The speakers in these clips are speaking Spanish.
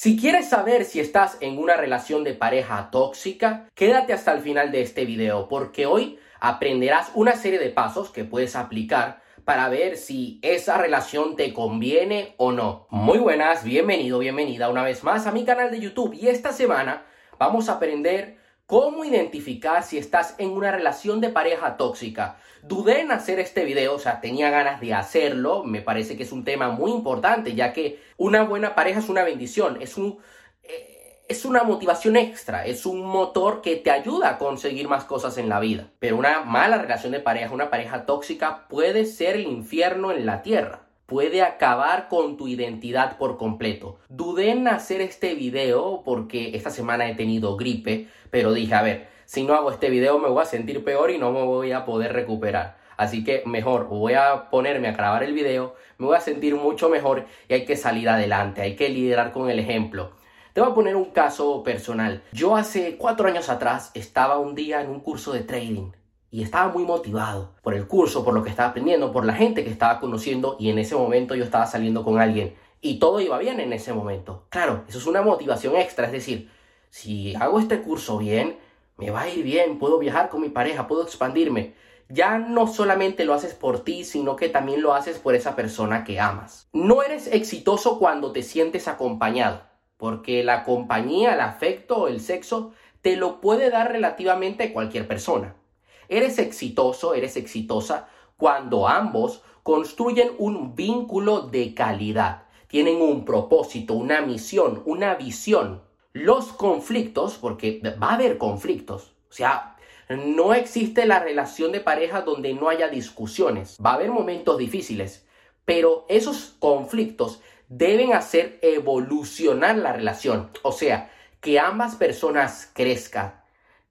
Si quieres saber si estás en una relación de pareja tóxica, quédate hasta el final de este video porque hoy aprenderás una serie de pasos que puedes aplicar para ver si esa relación te conviene o no. Muy buenas, bienvenido, bienvenida una vez más a mi canal de YouTube y esta semana vamos a aprender cómo identificar si estás en una relación de pareja tóxica. Dudé en hacer este video, o sea, tenía ganas de hacerlo, me parece que es un tema muy importante, ya que una buena pareja es una bendición, es un... Eh, es una motivación extra, es un motor que te ayuda a conseguir más cosas en la vida. Pero una mala relación de pareja, una pareja tóxica, puede ser el infierno en la tierra. Puede acabar con tu identidad por completo. Dudé en hacer este video porque esta semana he tenido gripe, pero dije, a ver, si no hago este video me voy a sentir peor y no me voy a poder recuperar. Así que mejor voy a ponerme a grabar el video, me voy a sentir mucho mejor y hay que salir adelante, hay que liderar con el ejemplo. Te voy a poner un caso personal. Yo hace cuatro años atrás estaba un día en un curso de trading y estaba muy motivado por el curso, por lo que estaba aprendiendo, por la gente que estaba conociendo y en ese momento yo estaba saliendo con alguien y todo iba bien en ese momento. Claro, eso es una motivación extra, es decir, si hago este curso bien, me va a ir bien, puedo viajar con mi pareja, puedo expandirme. Ya no solamente lo haces por ti, sino que también lo haces por esa persona que amas. No eres exitoso cuando te sientes acompañado porque la compañía, el afecto, el sexo, te lo puede dar relativamente cualquier persona. Eres exitoso, eres exitosa cuando ambos construyen un vínculo de calidad, tienen un propósito, una misión, una visión. Los conflictos, porque va a haber conflictos, o sea, no existe la relación de pareja donde no haya discusiones, va a haber momentos difíciles, pero esos conflictos deben hacer evolucionar la relación. O sea, que ambas personas crezcan,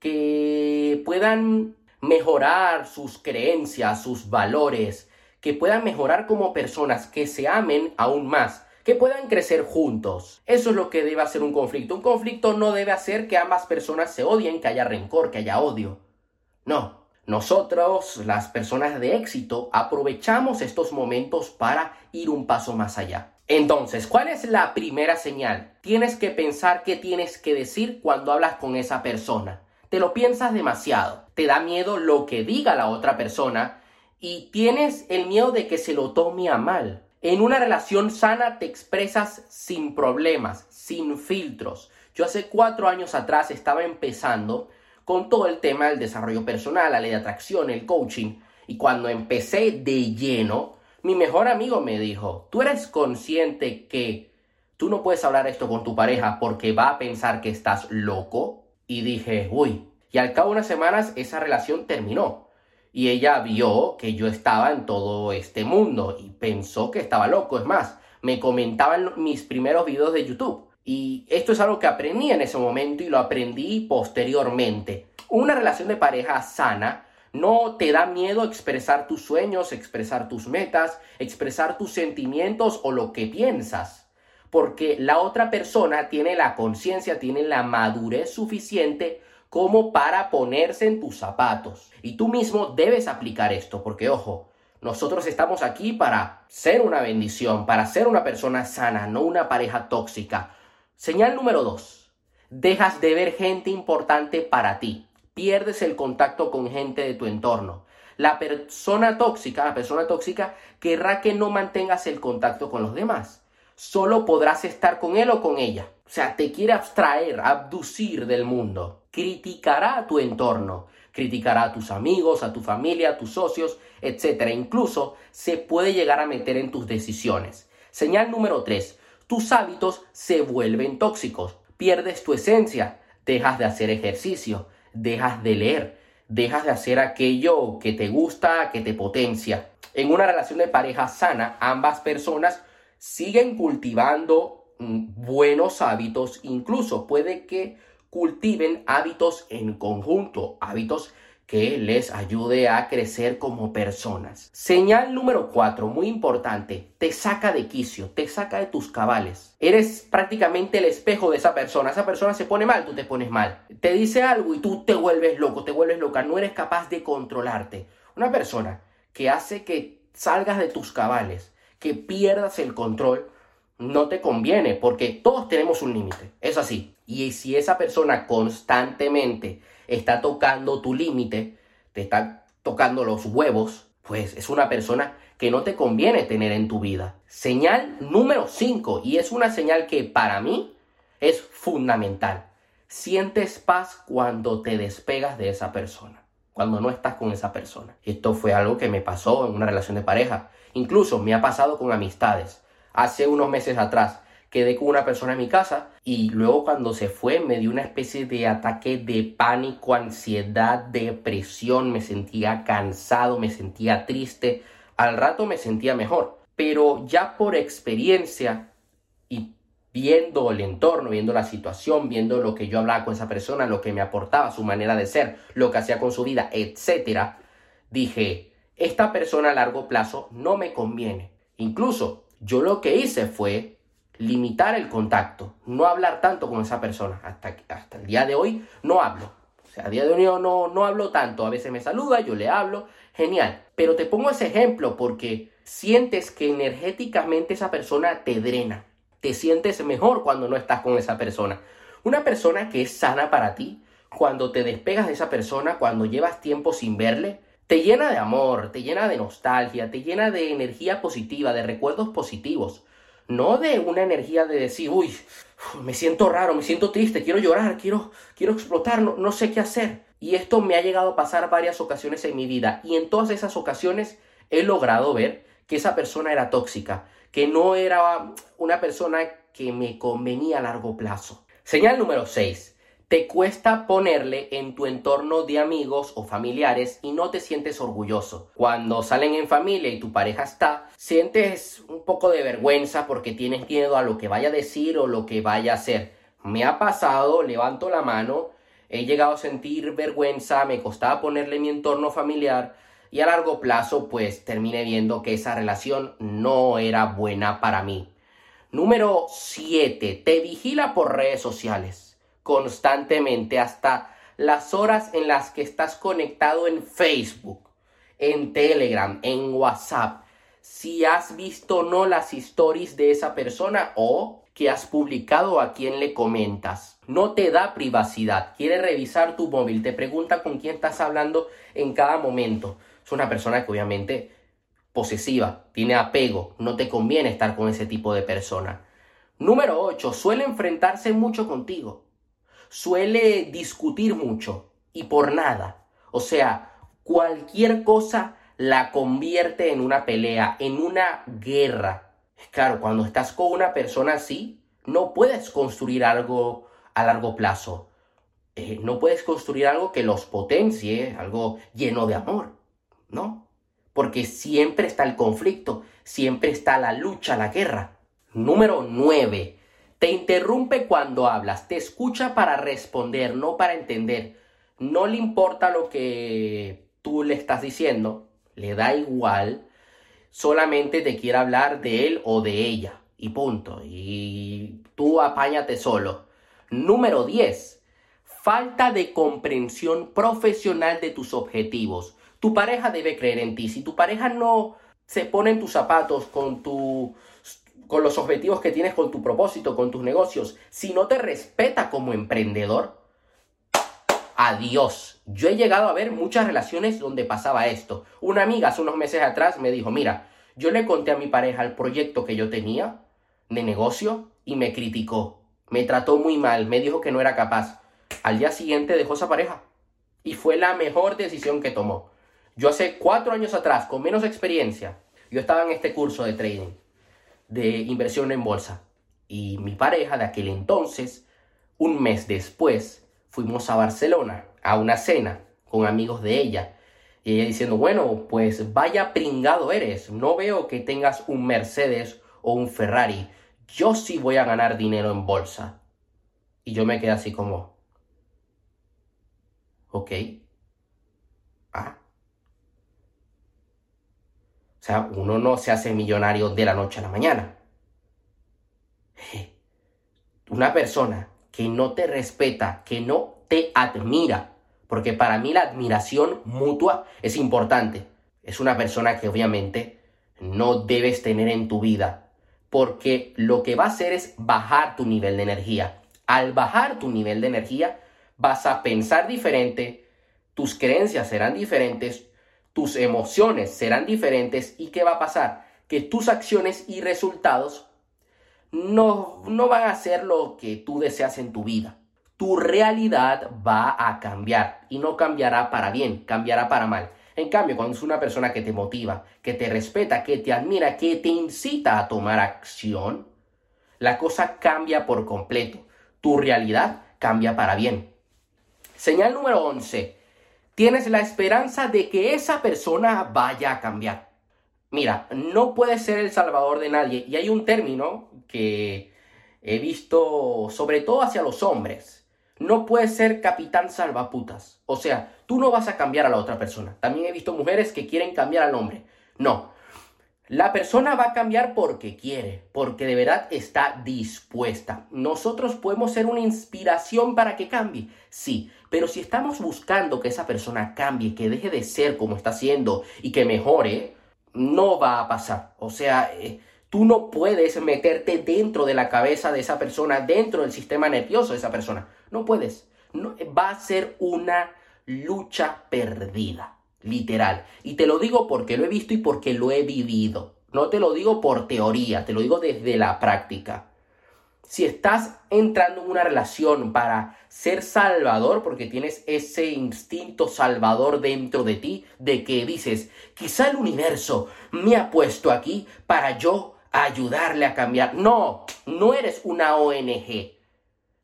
que puedan mejorar sus creencias, sus valores, que puedan mejorar como personas, que se amen aún más, que puedan crecer juntos. Eso es lo que debe hacer un conflicto. Un conflicto no debe hacer que ambas personas se odien, que haya rencor, que haya odio. No. Nosotros, las personas de éxito, aprovechamos estos momentos para ir un paso más allá. Entonces, ¿cuál es la primera señal? Tienes que pensar qué tienes que decir cuando hablas con esa persona. Te lo piensas demasiado, te da miedo lo que diga la otra persona y tienes el miedo de que se lo tome a mal. En una relación sana te expresas sin problemas, sin filtros. Yo hace cuatro años atrás estaba empezando con todo el tema del desarrollo personal, la ley de atracción, el coaching, y cuando empecé de lleno, mi mejor amigo me dijo, ¿tú eres consciente que tú no puedes hablar esto con tu pareja porque va a pensar que estás loco? Y dije, uy, y al cabo de unas semanas esa relación terminó. Y ella vio que yo estaba en todo este mundo y pensó que estaba loco. Es más, me comentaban mis primeros videos de YouTube. Y esto es algo que aprendí en ese momento y lo aprendí posteriormente. Una relación de pareja sana no te da miedo expresar tus sueños, expresar tus metas, expresar tus sentimientos o lo que piensas. Porque la otra persona tiene la conciencia, tiene la madurez suficiente como para ponerse en tus zapatos. Y tú mismo debes aplicar esto, porque ojo, nosotros estamos aquí para ser una bendición, para ser una persona sana, no una pareja tóxica. Señal número dos. Dejas de ver gente importante para ti pierdes el contacto con gente de tu entorno. La persona tóxica, la persona tóxica querrá que no mantengas el contacto con los demás. Solo podrás estar con él o con ella. O sea, te quiere abstraer, abducir del mundo. Criticará a tu entorno, criticará a tus amigos, a tu familia, a tus socios, etc. Incluso se puede llegar a meter en tus decisiones. Señal número 3. Tus hábitos se vuelven tóxicos. Pierdes tu esencia, dejas de hacer ejercicio, dejas de leer, dejas de hacer aquello que te gusta, que te potencia. En una relación de pareja sana, ambas personas siguen cultivando mm, buenos hábitos, incluso puede que cultiven hábitos en conjunto, hábitos que les ayude a crecer como personas. Señal número 4, muy importante, te saca de quicio, te saca de tus cabales. Eres prácticamente el espejo de esa persona. Esa persona se pone mal, tú te pones mal. Te dice algo y tú te vuelves loco, te vuelves loca, no eres capaz de controlarte. Una persona que hace que salgas de tus cabales, que pierdas el control, no te conviene porque todos tenemos un límite, es así. Y si esa persona constantemente está tocando tu límite, te está tocando los huevos, pues es una persona que no te conviene tener en tu vida. Señal número 5, y es una señal que para mí es fundamental. Sientes paz cuando te despegas de esa persona, cuando no estás con esa persona. Esto fue algo que me pasó en una relación de pareja. Incluso me ha pasado con amistades. Hace unos meses atrás quedé con una persona en mi casa y luego cuando se fue me dio una especie de ataque de pánico, ansiedad, depresión, me sentía cansado, me sentía triste, al rato me sentía mejor, pero ya por experiencia y viendo el entorno, viendo la situación, viendo lo que yo hablaba con esa persona, lo que me aportaba, su manera de ser, lo que hacía con su vida, etcétera, dije, esta persona a largo plazo no me conviene. Incluso yo lo que hice fue limitar el contacto, no hablar tanto con esa persona. Hasta, hasta el día de hoy no hablo. O sea, a día de hoy no, no hablo tanto. A veces me saluda, yo le hablo, genial. Pero te pongo ese ejemplo porque sientes que energéticamente esa persona te drena. Te sientes mejor cuando no estás con esa persona. Una persona que es sana para ti, cuando te despegas de esa persona, cuando llevas tiempo sin verle, te llena de amor, te llena de nostalgia, te llena de energía positiva, de recuerdos positivos. No de una energía de decir, uy, me siento raro, me siento triste, quiero llorar, quiero, quiero explotar, no, no sé qué hacer. Y esto me ha llegado a pasar varias ocasiones en mi vida. Y en todas esas ocasiones he logrado ver que esa persona era tóxica, que no era una persona que me convenía a largo plazo. Señal número 6 te cuesta ponerle en tu entorno de amigos o familiares y no te sientes orgulloso. Cuando salen en familia y tu pareja está, sientes un poco de vergüenza porque tienes miedo a lo que vaya a decir o lo que vaya a hacer. Me ha pasado, levanto la mano, he llegado a sentir vergüenza, me costaba ponerle mi entorno familiar y a largo plazo pues terminé viendo que esa relación no era buena para mí. Número 7. Te vigila por redes sociales constantemente hasta las horas en las que estás conectado en Facebook, en Telegram, en WhatsApp, si has visto o no las stories de esa persona o que has publicado a quien le comentas. No te da privacidad, quiere revisar tu móvil, te pregunta con quién estás hablando en cada momento. Es una persona que obviamente posesiva, tiene apego, no te conviene estar con ese tipo de persona. Número 8. Suele enfrentarse mucho contigo suele discutir mucho y por nada. O sea, cualquier cosa la convierte en una pelea, en una guerra. Claro, cuando estás con una persona así, no puedes construir algo a largo plazo. Eh, no puedes construir algo que los potencie, algo lleno de amor, ¿no? Porque siempre está el conflicto, siempre está la lucha, la guerra. Número 9. Te interrumpe cuando hablas, te escucha para responder, no para entender. No le importa lo que tú le estás diciendo, le da igual, solamente te quiere hablar de él o de ella. Y punto. Y tú apáñate solo. Número 10. Falta de comprensión profesional de tus objetivos. Tu pareja debe creer en ti. Si tu pareja no se pone en tus zapatos con tu con los objetivos que tienes con tu propósito, con tus negocios, si no te respeta como emprendedor, adiós. Yo he llegado a ver muchas relaciones donde pasaba esto. Una amiga hace unos meses atrás me dijo, mira, yo le conté a mi pareja el proyecto que yo tenía de negocio y me criticó. Me trató muy mal, me dijo que no era capaz. Al día siguiente dejó esa pareja. Y fue la mejor decisión que tomó. Yo hace cuatro años atrás, con menos experiencia, yo estaba en este curso de trading de inversión en bolsa. Y mi pareja de aquel entonces, un mes después, fuimos a Barcelona a una cena con amigos de ella. Y ella diciendo, bueno, pues vaya pringado eres, no veo que tengas un Mercedes o un Ferrari, yo sí voy a ganar dinero en bolsa. Y yo me quedé así como, ok, ah, o sea, uno no se hace millonario de la noche a la mañana. Una persona que no te respeta, que no te admira, porque para mí la admiración mutua es importante. Es una persona que obviamente no debes tener en tu vida, porque lo que va a hacer es bajar tu nivel de energía. Al bajar tu nivel de energía, vas a pensar diferente, tus creencias serán diferentes, tus emociones serán diferentes y ¿qué va a pasar? Que tus acciones y resultados no, no van a ser lo que tú deseas en tu vida. Tu realidad va a cambiar y no cambiará para bien, cambiará para mal. En cambio, cuando es una persona que te motiva, que te respeta, que te admira, que te incita a tomar acción, la cosa cambia por completo. Tu realidad cambia para bien. Señal número 11. Tienes la esperanza de que esa persona vaya a cambiar. Mira, no puedes ser el salvador de nadie. Y hay un término que he visto sobre todo hacia los hombres. No puedes ser capitán salvaputas. O sea, tú no vas a cambiar a la otra persona. También he visto mujeres que quieren cambiar al hombre. No. La persona va a cambiar porque quiere, porque de verdad está dispuesta. Nosotros podemos ser una inspiración para que cambie, sí, pero si estamos buscando que esa persona cambie, que deje de ser como está siendo y que mejore, no va a pasar. O sea, eh, tú no puedes meterte dentro de la cabeza de esa persona, dentro del sistema nervioso de esa persona. No puedes. No, va a ser una lucha perdida, literal. Y te lo digo porque lo he visto y porque lo he vivido. No te lo digo por teoría, te lo digo desde la práctica. Si estás entrando en una relación para ser salvador, porque tienes ese instinto salvador dentro de ti, de que dices, quizá el universo me ha puesto aquí para yo ayudarle a cambiar. No, no eres una ONG.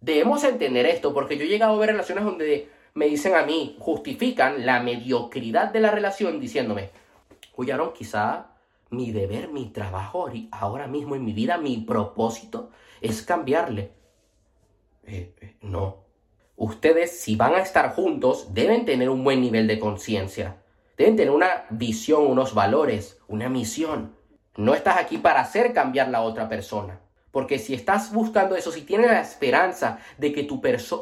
Debemos entender esto, porque yo he llegado a ver relaciones donde me dicen a mí, justifican la mediocridad de la relación diciéndome, oyeron, quizá mi deber, mi trabajo ahora mismo en mi vida, mi propósito es cambiarle. Eh, eh, no. Ustedes, si van a estar juntos, deben tener un buen nivel de conciencia. Deben tener una visión, unos valores, una misión. No estás aquí para hacer cambiar la otra persona. Porque si estás buscando eso, si tienes la esperanza de que, tu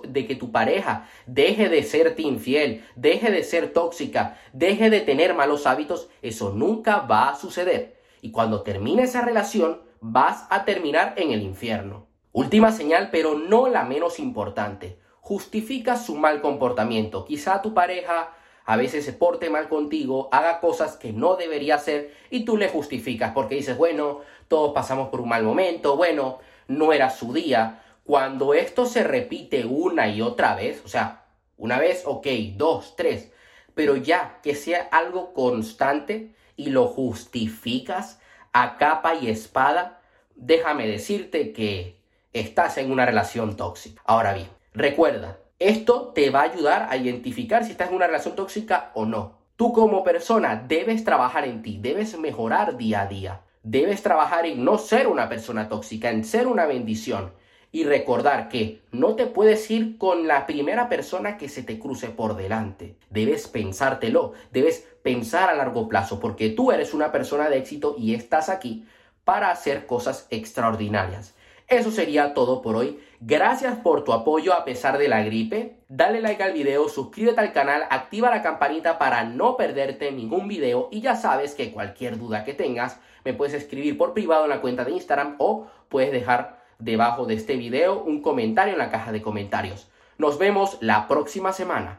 de que tu pareja deje de serte infiel, deje de ser tóxica, deje de tener malos hábitos, eso nunca va a suceder. Y cuando termine esa relación, vas a terminar en el infierno. Última señal, pero no la menos importante. Justifica su mal comportamiento. Quizá tu pareja a veces se porte mal contigo, haga cosas que no debería hacer y tú le justificas porque dices, bueno, todos pasamos por un mal momento, bueno, no era su día. Cuando esto se repite una y otra vez, o sea, una vez, ok, dos, tres, pero ya que sea algo constante y lo justificas a capa y espada, déjame decirte que estás en una relación tóxica. Ahora bien, recuerda, esto te va a ayudar a identificar si estás en una relación tóxica o no. Tú como persona debes trabajar en ti, debes mejorar día a día. Debes trabajar en no ser una persona tóxica, en ser una bendición. Y recordar que no te puedes ir con la primera persona que se te cruce por delante. Debes pensártelo, debes pensar a largo plazo, porque tú eres una persona de éxito y estás aquí para hacer cosas extraordinarias. Eso sería todo por hoy. Gracias por tu apoyo a pesar de la gripe. Dale like al video, suscríbete al canal, activa la campanita para no perderte ningún video y ya sabes que cualquier duda que tengas me puedes escribir por privado en la cuenta de Instagram o puedes dejar debajo de este video un comentario en la caja de comentarios. Nos vemos la próxima semana.